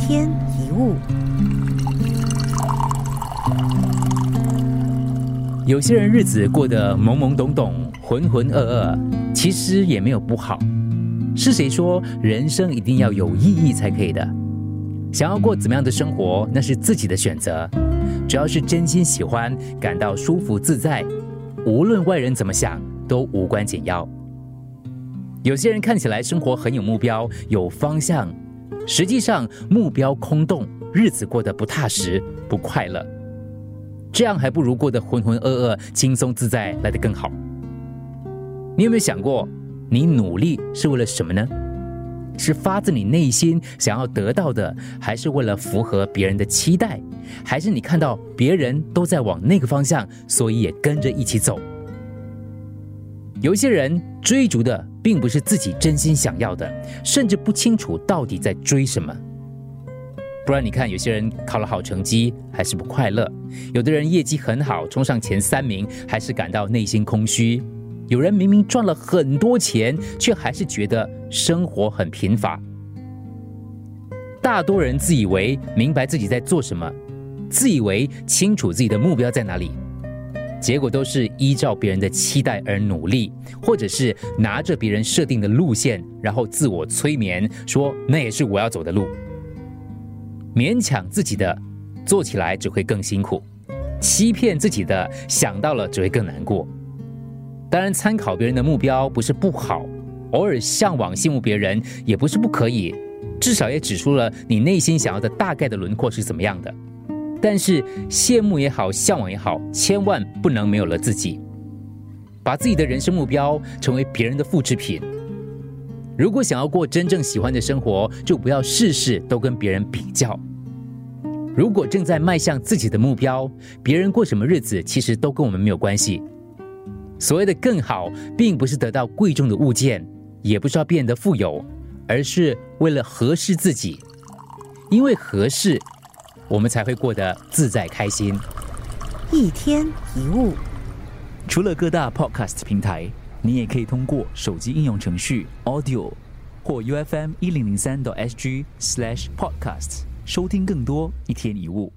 天一物，有些人日子过得懵懵懂懂、浑浑噩噩，其实也没有不好。是谁说人生一定要有意义才可以的？想要过怎么样的生活，那是自己的选择。只要是真心喜欢，感到舒服自在，无论外人怎么想，都无关紧要。有些人看起来生活很有目标、有方向，实际上目标空洞，日子过得不踏实、不快乐。这样还不如过得浑浑噩噩、轻松自在来得更好。你有没有想过，你努力是为了什么呢？是发自你内心想要得到的，还是为了符合别人的期待？还是你看到别人都在往那个方向，所以也跟着一起走？有些人追逐的并不是自己真心想要的，甚至不清楚到底在追什么。不然你看，有些人考了好成绩还是不快乐；有的人业绩很好，冲上前三名还是感到内心空虚。有人明明赚了很多钱，却还是觉得生活很贫乏。大多人自以为明白自己在做什么，自以为清楚自己的目标在哪里，结果都是依照别人的期待而努力，或者是拿着别人设定的路线，然后自我催眠，说那也是我要走的路。勉强自己的，做起来只会更辛苦；欺骗自己的，想到了只会更难过。当然，参考别人的目标不是不好，偶尔向往羡慕别人也不是不可以，至少也指出了你内心想要的大概的轮廓是怎么样的。但是羡慕也好，向往也好，千万不能没有了自己，把自己的人生目标成为别人的复制品。如果想要过真正喜欢的生活，就不要事事都跟别人比较。如果正在迈向自己的目标，别人过什么日子，其实都跟我们没有关系。所谓的更好，并不是得到贵重的物件，也不是要变得富有，而是为了合适自己。因为合适，我们才会过得自在开心。一天一物，除了各大 Podcast 平台，你也可以通过手机应用程序 Audio 或 U F M 一零零三 SG Slash Podcast 收听更多一天一物。